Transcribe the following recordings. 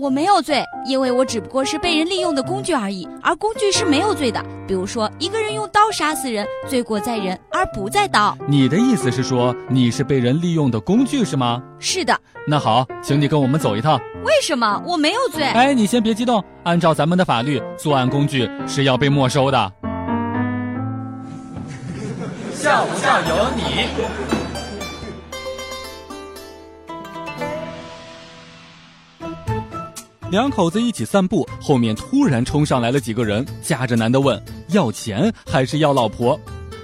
我没有罪，因为我只不过是被人利用的工具而已，而工具是没有罪的。比如说，一个人用刀杀死人，罪过在人而不在刀。你的意思是说你是被人利用的工具是吗？是的。那好，请你跟我们走一趟。为什么？我没有罪。哎，你先别激动，按照咱们的法律，作案工具是要被没收的。笑不笑由你。两口子一起散步，后面突然冲上来了几个人，夹着男的问：“要钱还是要老婆？”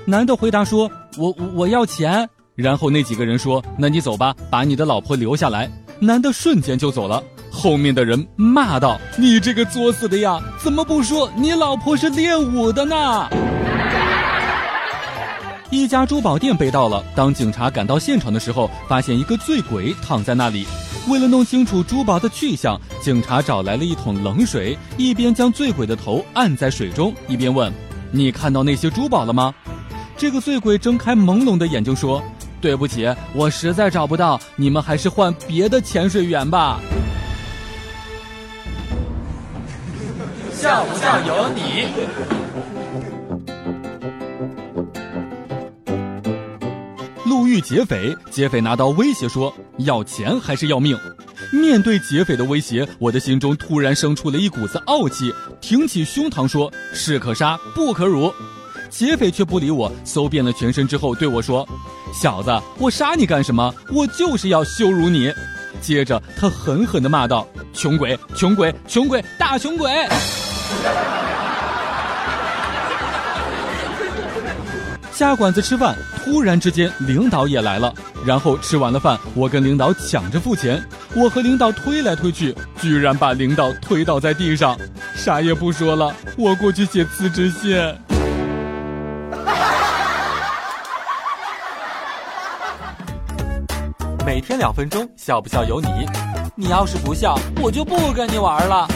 男的回答说：“我我要钱。”然后那几个人说：“那你走吧，把你的老婆留下来。”男的瞬间就走了。后面的人骂道：“你这个作死的呀，怎么不说你老婆是练武的呢？”一家珠宝店被盗了。当警察赶到现场的时候，发现一个醉鬼躺在那里。为了弄清楚珠宝的去向，警察找来了一桶冷水，一边将醉鬼的头按在水中，一边问：“你看到那些珠宝了吗？”这个醉鬼睁开朦胧的眼睛说：“对不起，我实在找不到，你们还是换别的潜水员吧。”笑不笑由你。路遇劫匪，劫匪拿刀威胁说：“要钱还是要命？”面对劫匪的威胁，我的心中突然生出了一股子傲气，挺起胸膛说：“士可杀，不可辱。”劫匪却不理我，搜遍了全身之后对我说：“小子，我杀你干什么？我就是要羞辱你。”接着他狠狠地骂道：“穷鬼，穷鬼，穷鬼，大穷鬼！”下馆子吃饭，突然之间领导也来了。然后吃完了饭，我跟领导抢着付钱。我和领导推来推去，居然把领导推倒在地上。啥也不说了，我过去写辞职信。每天两分钟，笑不笑由你。你要是不笑，我就不跟你玩了。